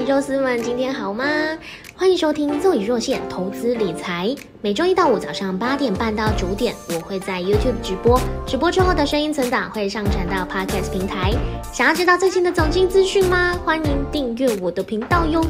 肉丝们，今天好吗？欢迎收听《若隐若现投资理财》，每周一到五早上八点半到九点，我会在 YouTube 直播，直播之后的声音存档会上传到 Podcast 平台。想要知道最新的总经资讯吗？欢迎订阅我的频道哟。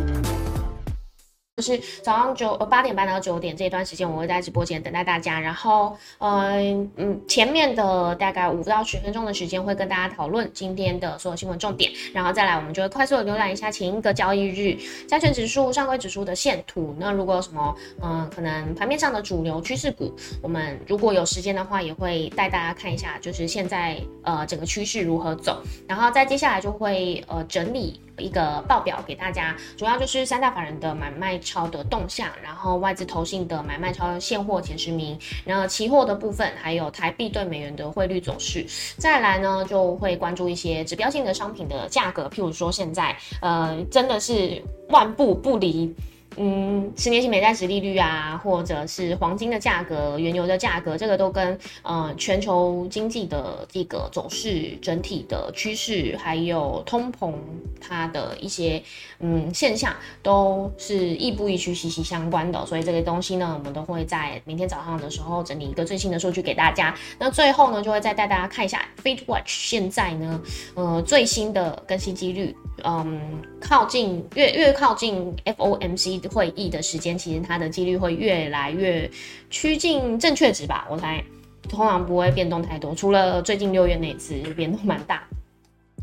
就是早上九呃八点半到九点这一段时间，我会在直播间等待大家。然后，嗯嗯，前面的大概五到十分钟的时间会跟大家讨论今天的所有新闻重点。然后再来，我们就会快速的浏览一下前一个交易日加权指数、上柜指数的线图。那如果有什么嗯可能盘面上的主流趋势股，我们如果有时间的话，也会带大家看一下，就是现在呃整个趋势如何走。然后再接下来就会呃整理。一个报表给大家，主要就是三大法人的买卖超的动向，然后外资投信的买卖超现货前十名，然后期货的部分，还有台币对美元的汇率走势。再来呢，就会关注一些指标性的商品的价格，譬如说现在，呃，真的是万步不离。嗯，十年期美债值利率啊，或者是黄金的价格、原油的价格，这个都跟呃全球经济的这个走势、整体的趋势，还有通膨它的一些嗯现象，都是亦步亦趋、息息相关的。所以这个东西呢，我们都会在明天早上的时候整理一个最新的数据给大家。那最后呢，就会再带大家看一下 Fed Watch 现在呢，呃最新的更新几率，嗯，靠近越越靠近 FOMC。会议的时间，其实它的几率会越来越趋近正确值吧？我猜通常不会变动太多，除了最近六月那次变动蛮大。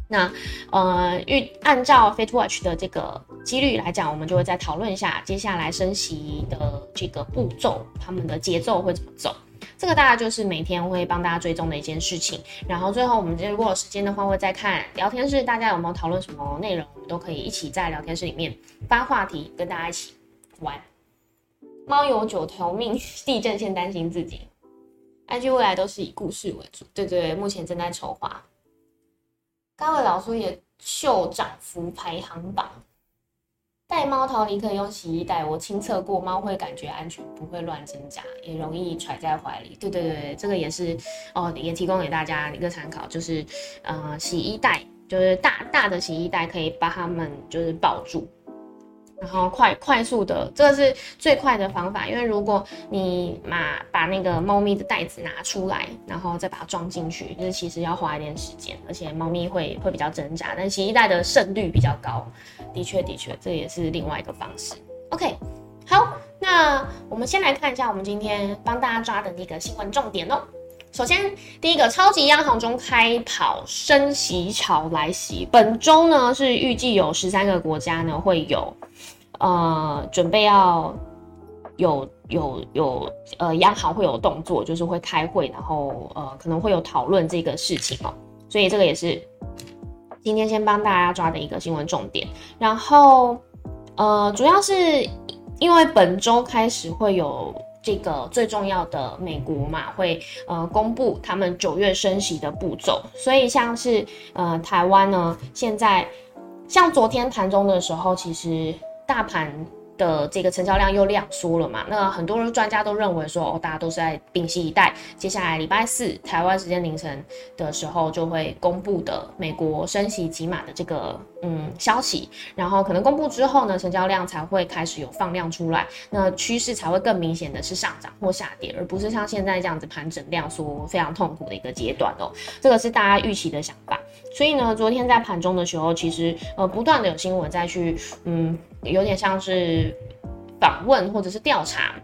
那呃，预按照 Fed Watch 的这个几率来讲，我们就会再讨论一下接下来升息的这个步骤，他们的节奏会怎么走。这个大概就是每天会帮大家追踪的一件事情。然后最后我们如果有时间的话，会再看聊天室，大家有没有讨论什么内容，我们都可以一起在聊天室里面发话题，跟大家一起。玩，猫有九条命，地震先担心自己。IG 未来都是以故事为主，对对，目前正在筹划。高位老苏也秀涨幅排行榜，带猫逃离可以用洗衣袋，我亲测过，猫会感觉安全，不会乱挣扎，也容易揣在怀里。对对对，这个也是哦，也提供给大家一个参考，就是呃，洗衣袋就是大大的洗衣袋，可以把它们就是抱住。然后快快速的，这个是最快的方法，因为如果你把把那个猫咪的袋子拿出来，然后再把它装进去，就是其实要花一点时间，而且猫咪会会比较挣扎，但洗衣袋的胜率比较高，的确的确，这也是另外一个方式。OK，好，那我们先来看一下我们今天帮大家抓的那个新闻重点哦。首先，第一个超级央行中开跑，升息潮来袭。本周呢是预计有十三个国家呢会有，呃，准备要有有有呃央行会有动作，就是会开会，然后呃可能会有讨论这个事情哦。所以这个也是今天先帮大家抓的一个新闻重点。然后呃主要是因为本周开始会有。这个最重要的美国嘛，会呃公布他们九月升息的步骤，所以像是呃台湾呢，现在像昨天盘中的时候，其实大盘。的这个成交量又量缩了嘛？那很多人专家都认为说，哦，大家都是在屏息以待，接下来礼拜四台湾时间凌晨的时候就会公布的美国升息几码的这个嗯消息，然后可能公布之后呢，成交量才会开始有放量出来，那趋势才会更明显的是上涨或下跌，而不是像现在这样子盘整量缩非常痛苦的一个阶段哦。这个是大家预期的想法。所以呢，昨天在盘中的时候，其实呃不断的有新闻再去嗯。有点像是访问或者是调查，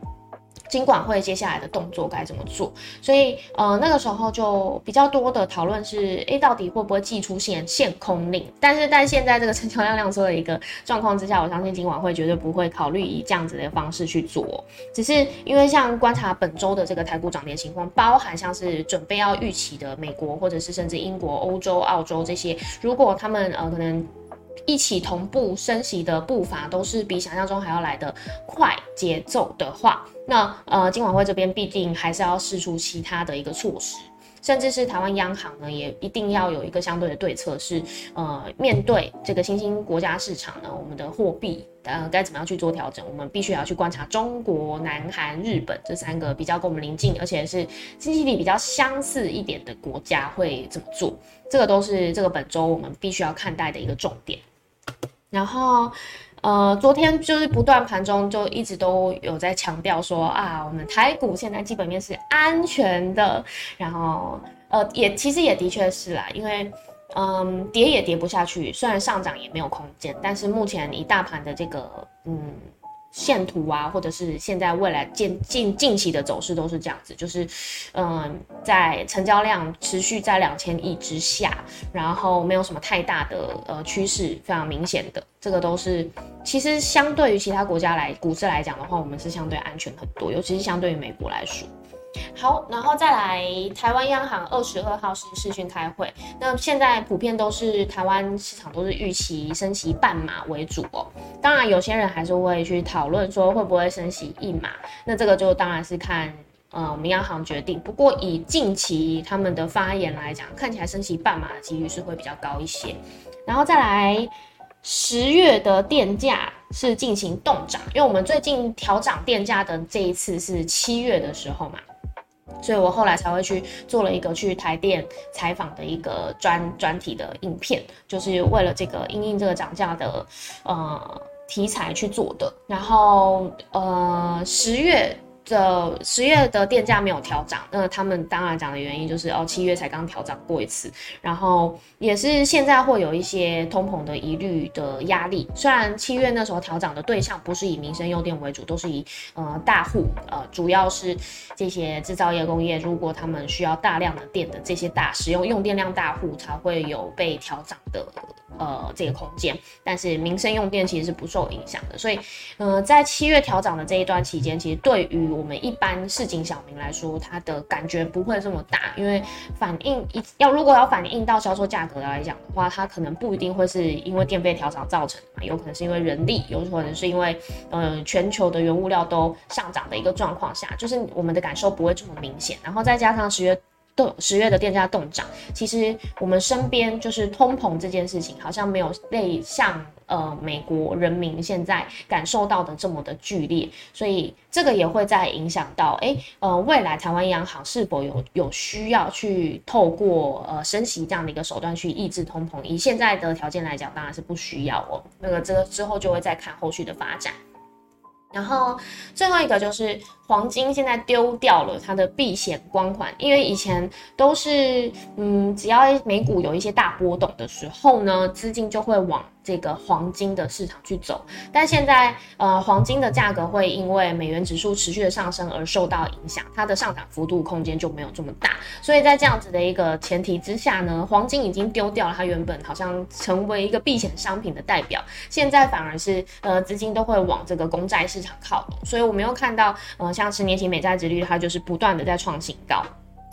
金管会接下来的动作该怎么做？所以呃那个时候就比较多的讨论是，诶，到底会不会寄出现限空令？但是在现在这个成交量量缩的一个状况之下，我相信金管会绝对不会考虑以这样子的方式去做。只是因为像观察本周的这个台股涨跌情况，包含像是准备要预期的美国或者是甚至英国、欧洲、澳洲这些，如果他们呃可能。一起同步升息的步伐都是比想象中还要来的快节奏的话，那呃，金管会这边必定还是要试出其他的一个措施，甚至是台湾央行呢，也一定要有一个相对的对策，是呃，面对这个新兴国家市场呢，我们的货币呃该怎么样去做调整？我们必须要去观察中国、南韩、日本这三个比较跟我们邻近，而且是经济体比较相似一点的国家会怎么做？这个都是这个本周我们必须要看待的一个重点。然后，呃，昨天就是不断盘中就一直都有在强调说啊，我们台股现在基本面是安全的，然后呃也其实也的确是啦，因为嗯跌也跌不下去，虽然上涨也没有空间，但是目前以大盘的这个嗯。线图啊，或者是现在未来近近近期的走势都是这样子，就是，嗯，在成交量持续在两千亿之下，然后没有什么太大的呃趋势，非常明显的，这个都是其实相对于其他国家来股市来讲的话，我们是相对安全很多，尤其是相对于美国来说。好，然后再来，台湾央行二十二号是视讯开会。那现在普遍都是台湾市场都是预期升息半码为主哦。当然，有些人还是会去讨论说会不会升息一码。那这个就当然是看呃我们央行决定。不过以近期他们的发言来讲，看起来升息半码的几率是会比较高一些。然后再来，十月的电价是进行动涨，因为我们最近调涨电价的这一次是七月的时候嘛。所以我后来才会去做了一个去台电采访的一个专专题的影片，就是为了这个因应这个涨价的呃题材去做的。然后呃十月。这十月的电价没有调涨，那他们当然讲的原因就是哦，七月才刚调涨过一次，然后也是现在会有一些通膨的疑虑的压力。虽然七月那时候调涨的对象不是以民生用电为主，都是以呃大户，呃主要是这些制造业工业，如果他们需要大量的电的这些大使用用电量大户才会有被调涨的。呃，这个空间，但是民生用电其实是不受影响的，所以，呃，在七月调涨的这一段期间，其实对于我们一般市井小民来说，它的感觉不会这么大，因为反应一要如果要反映到销售价格来讲的话，它可能不一定会是因为电费调涨造成的，有可能是因为人力，有可能是因为呃全球的原物料都上涨的一个状况下，就是我们的感受不会这么明显，然后再加上十月。动十月的电价动涨，其实我们身边就是通膨这件事情，好像没有类像呃美国人民现在感受到的这么的剧烈，所以这个也会在影响到，哎，呃，未来台湾央行是否有有需要去透过呃升息这样的一个手段去抑制通膨？以现在的条件来讲，当然是不需要哦。那个这个之后就会再看后续的发展。然后最后一个就是黄金，现在丢掉了它的避险光环，因为以前都是，嗯，只要美股有一些大波动的时候呢，资金就会往这个黄金的市场去走。但现在，呃，黄金的价格会因为美元指数持续的上升而受到影响，它的上涨幅度空间就没有这么大。所以在这样子的一个前提之下呢，黄金已经丢掉了它原本好像成为一个避险商品的代表，现在反而是，呃，资金都会往这个公债市场靠拢。所以我们又看到，呃，像十年期美债殖率，它就是不断的在创新高，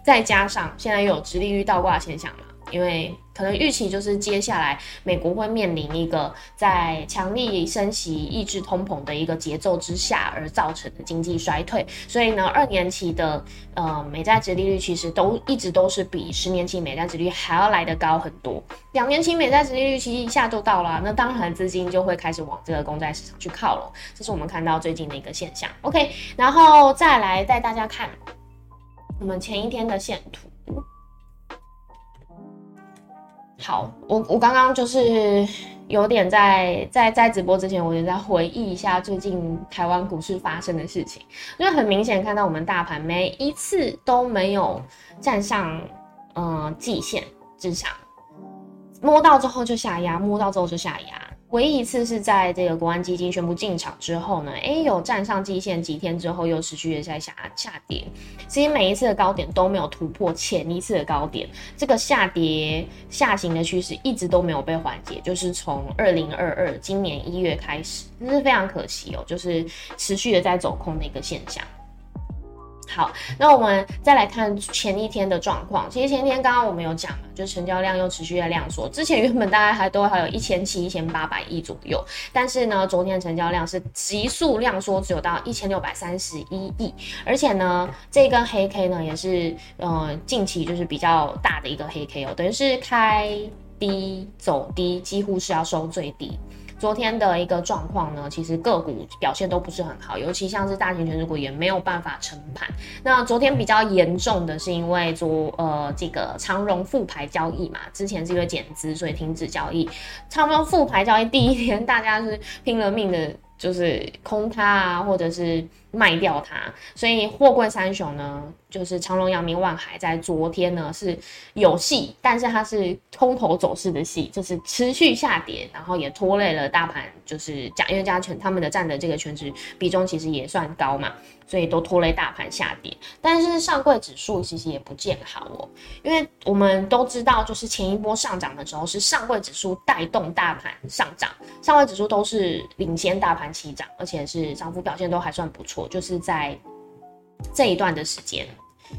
再加上现在又有殖利率倒挂现象嘛。因为可能预期就是接下来美国会面临一个在强力升息抑制通膨的一个节奏之下而造成的经济衰退，所以呢，二年期的呃美债值利率其实都一直都是比十年期美债值率还要来得高很多。两年期美债值利率其实一下就到了，那当然资金就会开始往这个公债市场去靠拢，这是我们看到最近的一个现象。OK，然后再来带大家看我们前一天的线图。好，我我刚刚就是有点在在在直播之前，我就在回忆一下最近台湾股市发生的事情，因为很明显看到我们大盘每一次都没有站上嗯季线之上，摸到之后就下压，摸到之后就下压。唯一一次是在这个国安基金宣布进场之后呢，哎，有站上季线几天之后又持续的在下下跌。其实每一次的高点都没有突破前一次的高点，这个下跌下行的趋势一直都没有被缓解，就是从二零二二今年一月开始，这是非常可惜哦，就是持续的在走空的一个现象。好，那我们再来看前一天的状况。其实前一天刚刚我们有讲嘛，就成交量又持续在量缩。之前原本大概还都还有一千七、一千八百亿左右，但是呢，昨天成交量是急速量缩，只有到一千六百三十一亿。而且呢，这根黑 K 呢也是呃近期就是比较大的一个黑 K 哦，等于是开低走低，几乎是要收最低。昨天的一个状况呢，其实个股表现都不是很好，尤其像是大型权重股也没有办法撑盘。那昨天比较严重的是因为昨呃这个长荣复牌交易嘛，之前是因为减资所以停止交易。长荣复牌交易第一天，大家是拼了命的，就是空它啊，或者是。卖掉它，所以货柜三雄呢，就是长隆、阳明、万海，在昨天呢是有戏，但是它是空头走势的戏，就是持续下跌，然后也拖累了大盘，就是加因为加权他们的占的这个权值比重其实也算高嘛，所以都拖累大盘下跌。但是上柜指数其实也不见好哦，因为我们都知道，就是前一波上涨的时候是上柜指数带动大盘上涨，上柜指数都是领先大盘起涨，而且是涨幅表现都还算不错。就是在这一段的时间。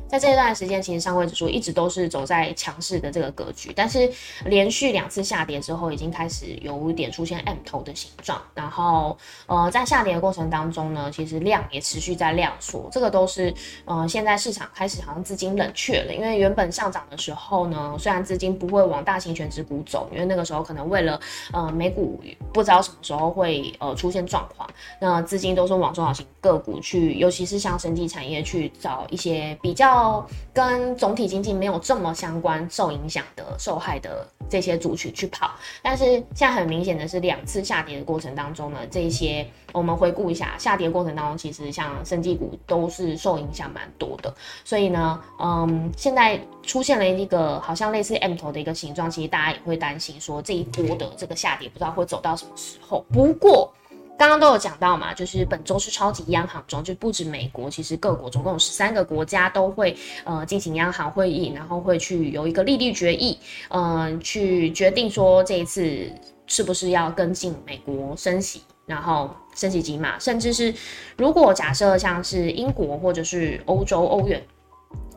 在这一段时间，其实上位指数一直都是走在强势的这个格局，但是连续两次下跌之后，已经开始有点出现 M 头的形状。然后，呃，在下跌的过程当中呢，其实量也持续在量缩，这个都是呃现在市场开始好像资金冷却了，因为原本上涨的时候呢，虽然资金不会往大型全值股走，因为那个时候可能为了呃美股不知道什么时候会呃出现状况，那资金都是往中小型个股去，尤其是像生技产业去找一些比较。要跟总体经济没有这么相关、受影响的、受害的这些族群去跑，但是现在很明显的是，两次下跌的过程当中呢，这些我们回顾一下，下跌过程当中，其实像生技股都是受影响蛮多的。所以呢，嗯，现在出现了一个好像类似 M 头的一个形状，其实大家也会担心说，这一波的这个下跌不知道会走到什么时候。不过，刚刚都有讲到嘛，就是本周是超级央行周，就不止美国，其实各国总共有十三个国家都会呃进行央行会议，然后会去有一个利率决议，嗯，去决定说这一次是不是要跟进美国升息，然后升息几码，甚至是如果假设像是英国或者是欧洲欧元。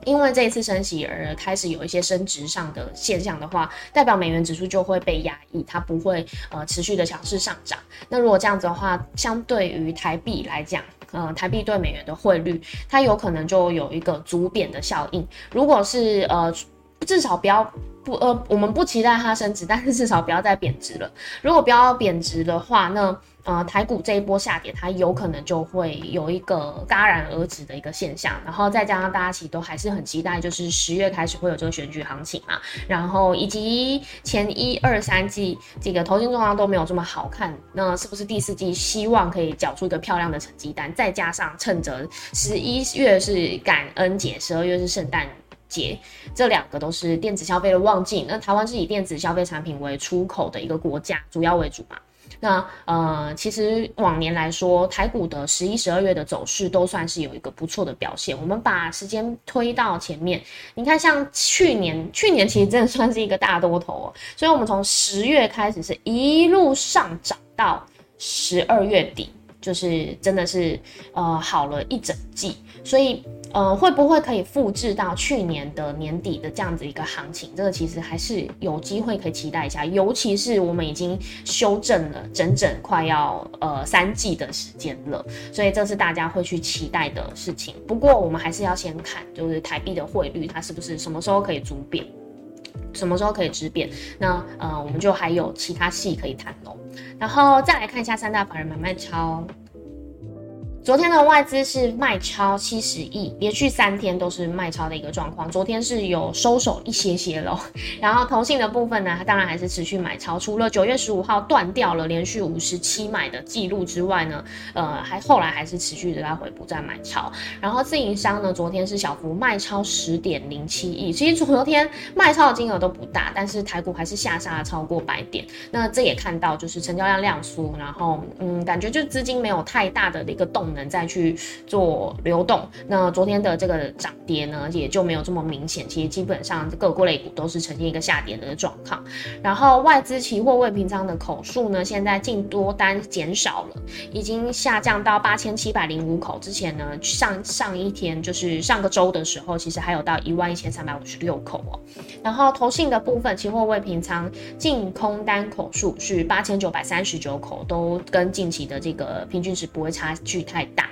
因为这一次升息而开始有一些升值上的现象的话，代表美元指数就会被压抑，它不会呃持续的强势上涨。那如果这样子的话，相对于台币来讲，呃，台币对美元的汇率，它有可能就有一个逐贬的效应。如果是呃，至少不要不呃，我们不期待它升值，但是至少不要再贬值了。如果不要贬值的话，那呃，台股这一波下跌，它有可能就会有一个戛然而止的一个现象，然后再加上大家其实都还是很期待，就是十月开始会有这个选举行情嘛，然后以及前一二三季这个投金状况都没有这么好看，那是不是第四季希望可以缴出一个漂亮的成绩单？再加上趁着十一月是感恩节，十二月是圣诞节，这两个都是电子消费的旺季，那台湾是以电子消费产品为出口的一个国家，主要为主嘛。那呃，其实往年来说，台股的十一、十二月的走势都算是有一个不错的表现。我们把时间推到前面，你看，像去年，去年其实真的算是一个大多头哦。所以，我们从十月开始是一路上涨到十二月底，就是真的是呃好了一整季。所以。呃，会不会可以复制到去年的年底的这样子一个行情？这个其实还是有机会可以期待一下，尤其是我们已经修正了整整快要呃三季的时间了，所以这是大家会去期待的事情。不过我们还是要先看，就是台币的汇率它是不是什么时候可以逐贬，什么时候可以止贬？那呃，我们就还有其他戏可以谈喽。然后再来看一下三大法人买卖超。昨天的外资是卖超七十亿，连续三天都是卖超的一个状况。昨天是有收手一些些喽，然后投信的部分呢，它当然还是持续买超。除了九月十五号断掉了连续五十七买的记录之外呢，呃，还后来还是持续的在回补在买超。然后自营商呢，昨天是小幅卖超十点零七亿。其实昨天卖超的金额都不大，但是台股还是下杀超过百点。那这也看到就是成交量量缩，然后嗯，感觉就资金没有太大的一个动。能再去做流动，那昨天的这个涨跌呢，也就没有这么明显。其实基本上各个类股都是呈现一个下跌的状况。然后外资期货未平仓的口数呢，现在净多单减少了，已经下降到八千七百零五口。之前呢，上上一天就是上个周的时候，其实还有到一万一千三百五十六口哦。然后投信的部分，期货未平仓净空单口数是八千九百三十九口，都跟近期的这个平均值不会差距太。大，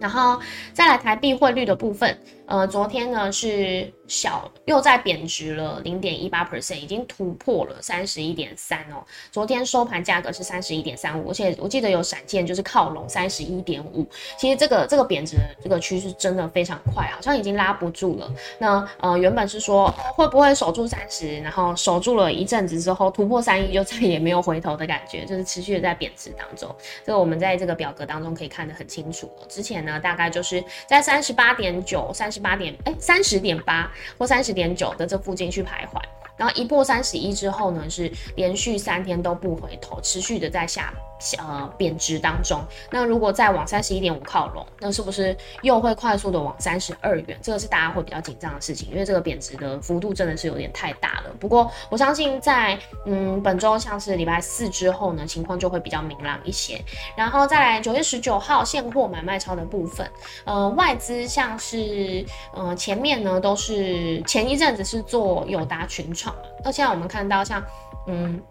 然后再来台币汇率的部分，呃，昨天呢是小又在贬值了零点一八 percent，已经突破了三十一点三哦。昨天收盘价格是三十一点三五，而且我记得有闪见就是靠拢三十一点五。其实这个这个贬值的这个趋势真的非常快，好像已经拉不住了。那呃原本是说会不会守住三十，然后守住了一阵子之后突破三一就再也没有回头的感觉，就是持续的在贬值当中。这个我们在这个表格当中可以看得很清楚。之前呢大概就是在三十八点九三。十八点哎，三十点八或三十点九的这附近去徘徊，然后一破三十一之后呢，是连续三天都不回头，持续的在下。呃，贬值当中，那如果再往三十一点五靠拢，那是不是又会快速的往三十二元？这个是大家会比较紧张的事情，因为这个贬值的幅度真的是有点太大了。不过我相信在嗯本周像是礼拜四之后呢，情况就会比较明朗一些。然后再来九月十九号现货买卖超的部分，呃，外资像是呃前面呢都是前一阵子是做友达群创，那现在我们看到像嗯。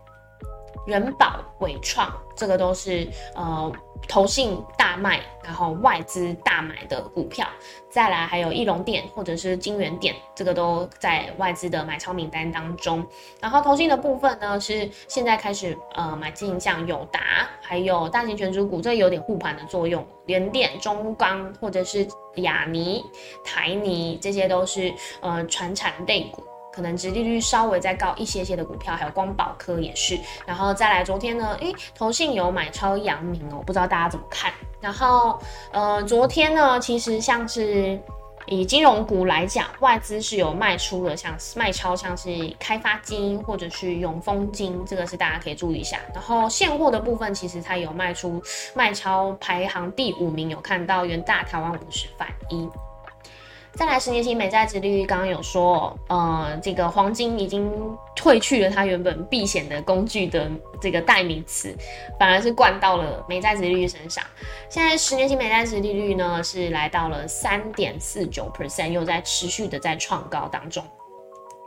人保、伟创，这个都是呃投信大卖，然后外资大买的股票。再来还有翼龙店或者是金源店，这个都在外资的买超名单当中。然后投信的部分呢，是现在开始呃买进像友达，还有大型全主股，这有点护盘的作用。联电、中钢或者是亚尼、台尼，这些都是呃传产类股。可能殖利率稍微再高一些些的股票，还有光宝科也是，然后再来昨天呢，诶，投信有买超阳明哦，不知道大家怎么看？然后呃，昨天呢，其实像是以金融股来讲，外资是有卖出的，像卖超像是开发金或者是永丰金，这个是大家可以注意一下。然后现货的部分，其实它有卖出卖超排行第五名，有看到元大台湾五十反一。再来十年期美债殖利率，刚刚有说，呃，这个黄金已经褪去了它原本避险的工具的这个代名词，反而是灌到了美债殖利率身上。现在十年期美债殖利率呢是来到了三点四九 percent，又在持续的在创高当中。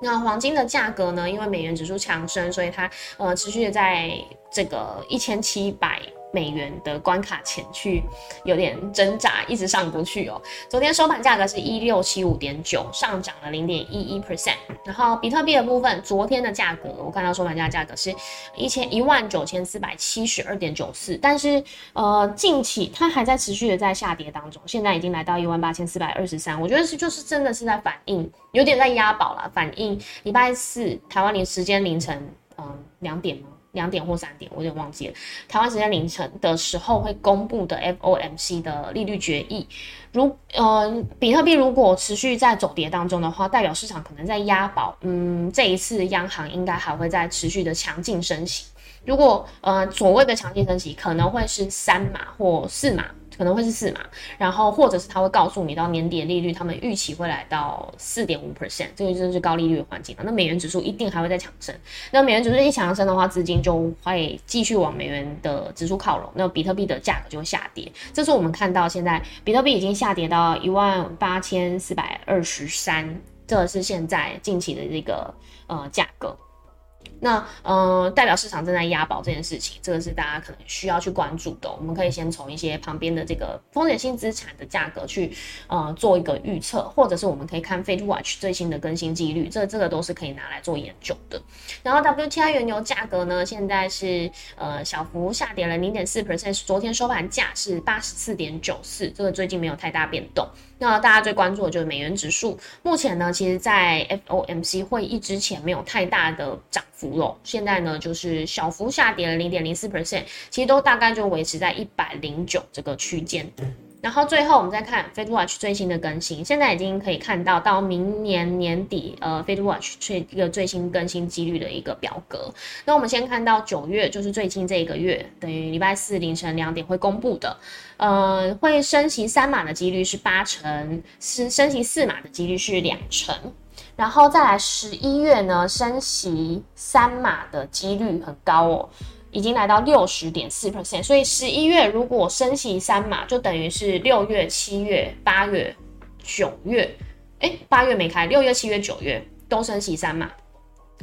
那黄金的价格呢，因为美元指数强升，所以它呃持续的在这个一千七百。美元的关卡前去有点挣扎，一直上不去哦。昨天收盘价格是一六七五点九，上涨了零点一一 percent。然后比特币的部分，昨天的价格我看到收盘价价格是一千一万九千四百七十二点九四，但是呃近期它还在持续的在下跌当中，现在已经来到一万八千四百二十三。我觉得是就是真的是在反映，有点在押宝了，反映礼拜四台湾凌时间凌晨嗯两点吗？两点或三点，我有点忘记了。台湾时间凌晨的时候会公布的 FOMC 的利率决议。如呃，比特币如果持续在走跌当中的话，代表市场可能在押宝。嗯，这一次央行应该还会在持续的强劲升息。如果呃所谓的强劲升息，可能会是三码或四码。可能会是四嘛，然后或者是他会告诉你到年底的利率，他们预期会来到四点五 percent，这个就是高利率的环境了。那美元指数一定还会再强升，那美元指数一强升的话，资金就会继续往美元的指数靠拢，那比特币的价格就会下跌。这是我们看到现在比特币已经下跌到一万八千四百二十三，这是现在近期的这个呃价格。那呃，代表市场正在押宝这件事情，这个是大家可能需要去关注的。我们可以先从一些旁边的这个风险性资产的价格去呃做一个预测，或者是我们可以看 Fed Watch 最新的更新几率，这这个都是可以拿来做研究的。然后 WTI 原油价格呢，现在是呃小幅下跌了零点四 percent，昨天收盘价是八十四点九四，这个最近没有太大变动。那大家最关注的就是美元指数，目前呢，其实在 FOMC 会议之前没有太大的涨幅了，现在呢就是小幅下跌了零点零四 percent，其实都大概就维持在一百零九这个区间。然后最后我们再看 Fed Watch 最新的更新，现在已经可以看到到明年年底，呃，Fed Watch 最一个最新更新几率的一个表格。那我们先看到九月，就是最近这一个月，等于礼拜四凌晨两点会公布的，呃，会升息三码的几率是八成，是升息四码的几率是两成。然后再来十一月呢，升息三码的几率很高哦。已经来到六十点四 percent，所以十一月如果升息三码，就等于是六月、七月、八月、九月，哎，八月没开，六月、七月、九月都升息三码，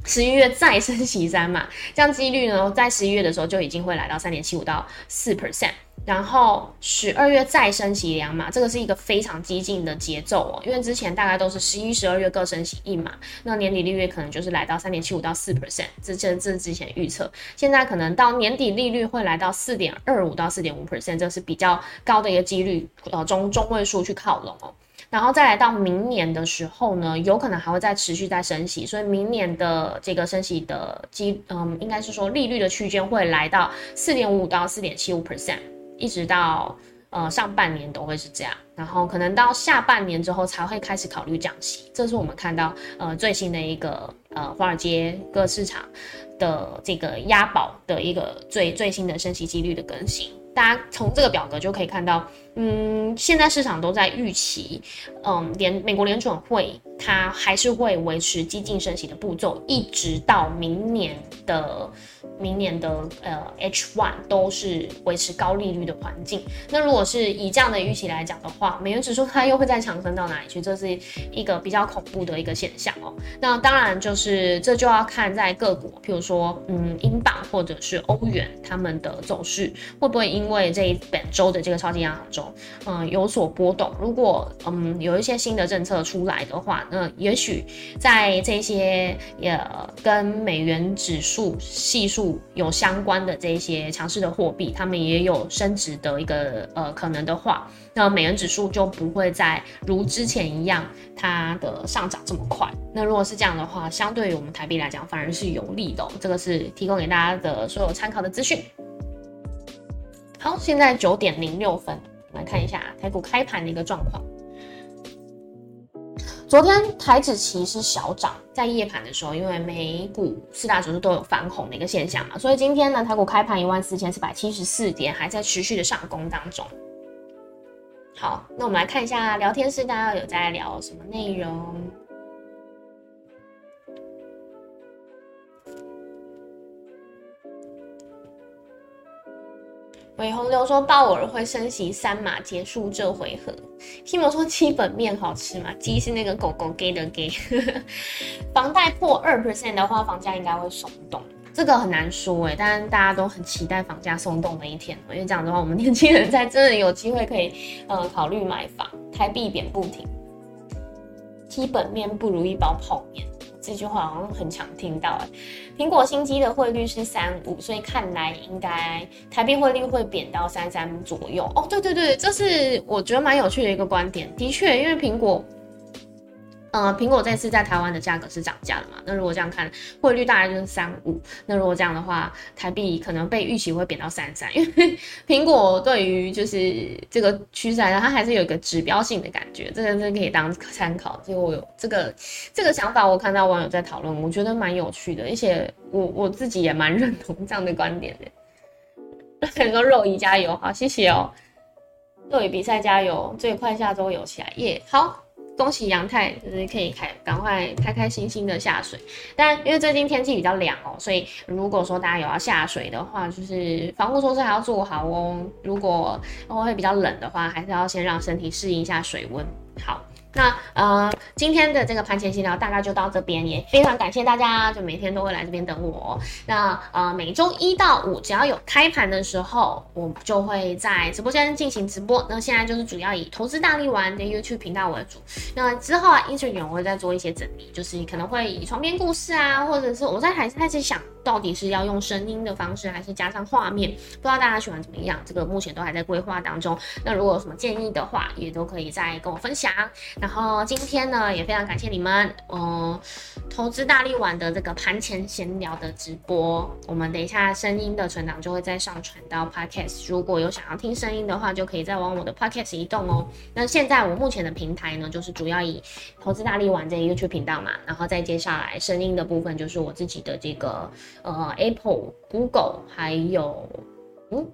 十一月再升息三嘛，这样几率呢，在十一月的时候就已经会来到三点七五到四 percent。然后十二月再升息两码，这个是一个非常激进的节奏哦，因为之前大概都是十一、十二月各升息一码，那年底利率可能就是来到三点七五到四 percent，这这这之前预测，现在可能到年底利率会来到四点二五到四点五 percent，这是比较高的一个几率，呃中中位数去靠拢哦。然后再来到明年的时候呢，有可能还会再持续再升息，所以明年的这个升息的基，嗯，应该是说利率的区间会来到四点五到四点七五 percent。一直到呃上半年都会是这样，然后可能到下半年之后才会开始考虑降息，这是我们看到呃最新的一个呃华尔街各市场的这个押宝的一个最最新的升息几率的更新。大家从这个表格就可以看到，嗯，现在市场都在预期，嗯，联美国联准会它还是会维持激进升息的步骤，一直到明年的。明年的呃 H one 都是维持高利率的环境。那如果是以这样的预期来讲的话，美元指数它又会再强升到哪里去？这是一个比较恐怖的一个现象哦。那当然就是这就要看在各国，譬如说嗯英镑或者是欧元他们的走势会不会因为这一本周的这个超级央行周嗯有所波动。如果嗯有一些新的政策出来的话，那也许在这些也跟美元指数系数。有相关的这些强势的货币，他们也有升值的一个呃可能的话，那美元指数就不会再如之前一样它的上涨这么快。那如果是这样的话，相对于我们台币来讲，反而是有利的。这个是提供给大家的所有参考的资讯。好，现在九点零六分，来看一下台股开盘的一个状况。昨天台指期是小涨，在夜盘的时候，因为美股四大指数都有反红的一个现象嘛，所以今天呢，台股开盘一万四千四百七十四点，还在持续的上攻当中。好，那我们来看一下聊天室，大家有在聊什么内容？韦洪流说鲍尔会升息三码结束这回合。Tim 说基本面好吃嘛？鸡是那个狗狗给的给。房贷破二 percent 的话，房价应该会松动。这个很难说哎，但大家都很期待房价松动的一天，因为这样的话，我们年轻人才真的有机会可以呃考虑买房。台币贬不停，基本面不如一包泡面。这句话好像很常听到哎，苹果新机的汇率是三五，所以看来应该台币汇率会贬到三三左右哦。对对对，这是我觉得蛮有趣的一个观点。的确，因为苹果。呃，苹果这次在台湾的价格是涨价了嘛？那如果这样看，汇率大概就是三五。那如果这样的话，台币可能被预期会贬到三三，因为 苹果对于就是这个趋势来讲，它还是有一个指标性的感觉，这个真可以当参考。所以我有这个这个想法，我看到网友在讨论，我觉得蛮有趣的，而且我我自己也蛮 认同这样的观点的。很多肉姨加油，好，谢谢哦。肉姨比赛加油，最快下周有起来耶，好。恭喜杨太，就是可以开赶快开开心心的下水。但因为最近天气比较凉哦，所以如果说大家有要下水的话，就是防护措施还要做好哦。如果会比较冷的话，还是要先让身体适应一下水温。好。那呃，今天的这个盘前闲聊大概就到这边，也非常感谢大家，就每天都会来这边等我。那呃，每周一到五，只要有开盘的时候，我就会在直播间进行直播。那现在就是主要以投资大力丸的 YouTube 频道为主。那之后啊，Instagram 我会再做一些整理，就是可能会以床边故事啊，或者是我在还是开始想。到底是要用声音的方式，还是加上画面？不知道大家喜欢怎么样？这个目前都还在规划当中。那如果有什么建议的话，也都可以再跟我分享。然后今天呢，也非常感谢你们，嗯，投资大力丸的这个盘前闲聊的直播。我们等一下声音的存档就会再上传到 Podcast。如果有想要听声音的话，就可以再往我的 Podcast 移动哦。那现在我目前的平台呢，就是主要以投资大力丸这 YouTube 频道嘛，然后再接下来声音的部分就是我自己的这个。呃，Apple、Google 还有嗯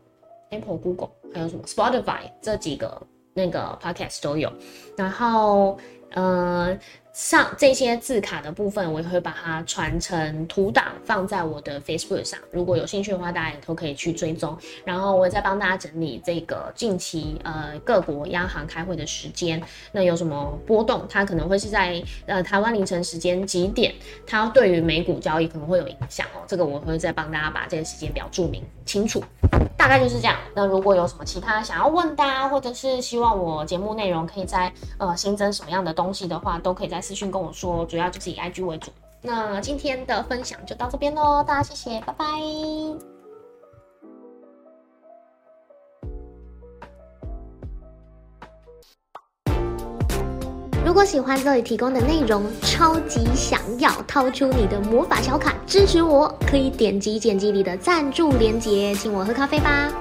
，Apple、Google 还有什么 Spotify 这几个那个 Podcast 都有。然后呃。上这些字卡的部分，我也会把它传成图档，放在我的 Facebook 上。如果有兴趣的话，大家也都可以去追踪。然后我再帮大家整理这个近期呃各国央行开会的时间，那有什么波动，它可能会是在呃台湾凌晨时间几点，它对于美股交易可能会有影响哦。这个我会再帮大家把这个时间表注明清楚。大概就是这样。那如果有什么其他想要问的，或者是希望我节目内容可以在呃新增什么样的东西的话，都可以在私讯跟我说。主要就是以 IG 为主。那今天的分享就到这边喽，大家谢谢，拜拜。如果喜欢这里提供的内容，超级想要掏出你的魔法小卡支持我，可以点击剪辑里的赞助链接，请我喝咖啡吧。